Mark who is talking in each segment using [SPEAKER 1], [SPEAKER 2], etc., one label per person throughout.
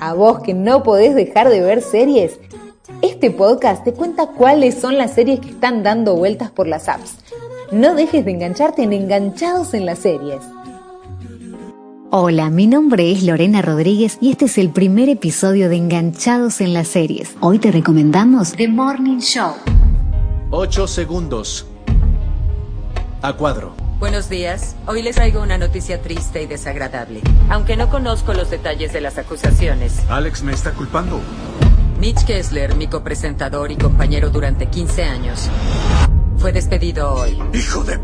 [SPEAKER 1] A vos que no podés dejar de ver series, este podcast te cuenta cuáles son las series que están dando vueltas por las apps. No dejes de engancharte en Enganchados en las series.
[SPEAKER 2] Hola, mi nombre es Lorena Rodríguez y este es el primer episodio de Enganchados en las series. Hoy te recomendamos The Morning Show.
[SPEAKER 3] 8 segundos. A cuadro.
[SPEAKER 4] Buenos días. Hoy les traigo una noticia triste y desagradable. Aunque no conozco los detalles de las acusaciones.
[SPEAKER 5] Alex me está culpando.
[SPEAKER 4] Mitch Kessler, mi copresentador y compañero durante 15 años, fue despedido hoy.
[SPEAKER 5] ¡Hijo de...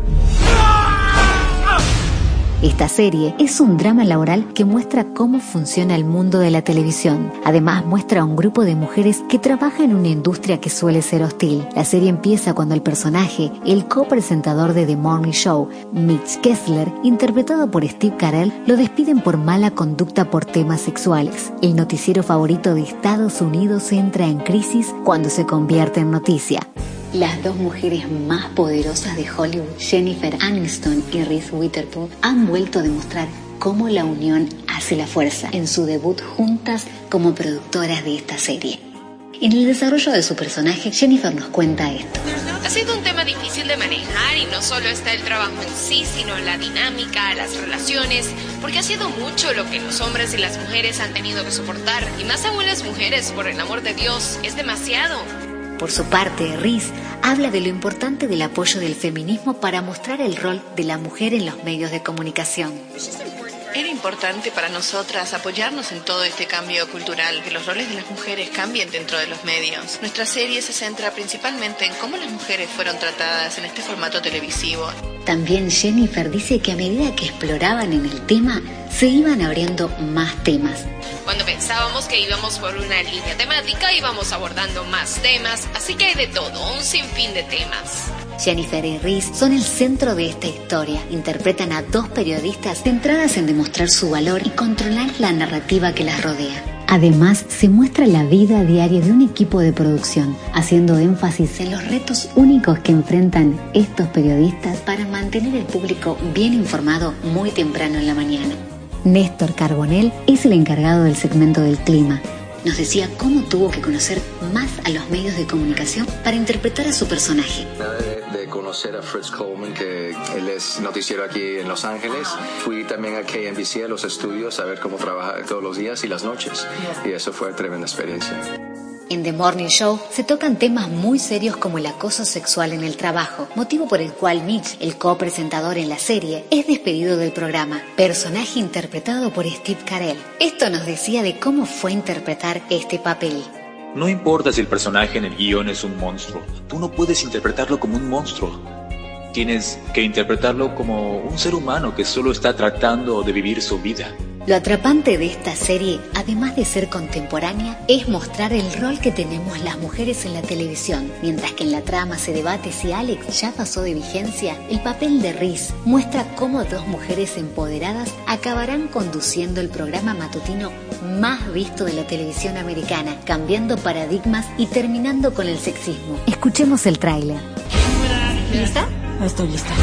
[SPEAKER 2] Esta serie es un drama laboral que muestra cómo funciona el mundo de la televisión. Además muestra a un grupo de mujeres que trabajan en una industria que suele ser hostil. La serie empieza cuando el personaje, el copresentador de The Morning Show, Mitch Kessler, interpretado por Steve Carell, lo despiden por mala conducta por temas sexuales. El noticiero favorito de Estados Unidos entra en crisis cuando se convierte en noticia. Las dos mujeres más poderosas de Hollywood, Jennifer Aniston y Reese Witherspoon, han vuelto a demostrar cómo la unión hace la fuerza en su debut juntas como productoras de esta serie. En el desarrollo de su personaje, Jennifer nos cuenta esto.
[SPEAKER 6] Ha sido un tema difícil de manejar y no solo está el trabajo en sí, sino la dinámica, las relaciones, porque ha sido mucho lo que los hombres y las mujeres han tenido que soportar, y más aún las mujeres, por el amor de Dios, es demasiado.
[SPEAKER 2] Por su parte, Riz habla de lo importante del apoyo del feminismo para mostrar el rol de la mujer en los medios de comunicación.
[SPEAKER 6] Era importante para nosotras apoyarnos en todo este cambio cultural, que los roles de las mujeres cambien dentro de los medios. Nuestra serie se centra principalmente en cómo las mujeres fueron tratadas en este formato televisivo.
[SPEAKER 2] También Jennifer dice que a medida que exploraban en el tema, se iban abriendo más temas.
[SPEAKER 6] Cuando pensábamos que íbamos por una línea temática, íbamos abordando más temas, así que hay de todo, un sinfín de temas.
[SPEAKER 2] Jennifer y Reese son el centro de esta historia. Interpretan a dos periodistas centradas en demostrar su valor y controlar la narrativa que las rodea. Además, se muestra la vida diaria de un equipo de producción, haciendo énfasis en los retos únicos que enfrentan estos periodistas para mantener el público bien informado muy temprano en la mañana. Néstor Carbonell es el encargado del segmento del clima. Nos decía cómo tuvo que conocer más a los medios de comunicación para interpretar a su personaje.
[SPEAKER 7] De, de conocer a Fritz Coleman, que él es noticiero aquí en Los Ángeles. Fui también a KNBC, a los estudios, a ver cómo trabaja todos los días y las noches. Y eso fue tremenda experiencia.
[SPEAKER 2] En The Morning Show se tocan temas muy serios como el acoso sexual en el trabajo, motivo por el cual Mitch, el copresentador en la serie, es despedido del programa, personaje interpretado por Steve Carell. Esto nos decía de cómo fue interpretar este papel.
[SPEAKER 8] No importa si el personaje en el guion es un monstruo, tú no puedes interpretarlo como un monstruo. Tienes que interpretarlo como un ser humano que solo está tratando de vivir su vida.
[SPEAKER 2] Lo atrapante de esta serie, además de ser contemporánea, es mostrar el rol que tenemos las mujeres en la televisión. Mientras que en la trama se debate si Alex ya pasó de vigencia, el papel de Reese muestra cómo dos mujeres empoderadas acabarán conduciendo el programa matutino más visto de la televisión americana, cambiando paradigmas y terminando con el sexismo. Escuchemos el tráiler.
[SPEAKER 9] ¿Lista? Estoy lista.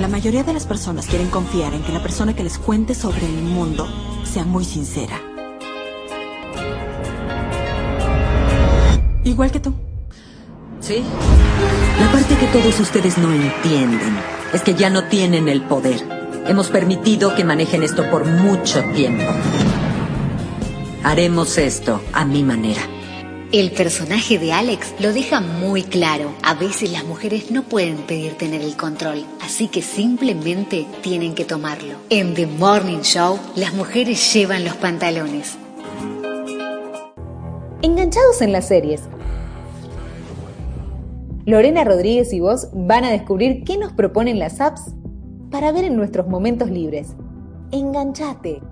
[SPEAKER 9] La mayoría de las personas quieren confiar en que la persona que les cuente sobre el mundo sea muy sincera. Igual que tú.
[SPEAKER 4] ¿Sí?
[SPEAKER 10] La parte que todos ustedes no entienden es que ya no tienen el poder. Hemos permitido que manejen esto por mucho tiempo. Haremos esto a mi manera.
[SPEAKER 2] El personaje de Alex lo deja muy claro. A veces las mujeres no pueden pedir tener el control, así que simplemente tienen que tomarlo. En The Morning Show, las mujeres llevan los pantalones.
[SPEAKER 1] Enganchados en las series. Lorena Rodríguez y vos van a descubrir qué nos proponen las apps para ver en nuestros momentos libres. Enganchate.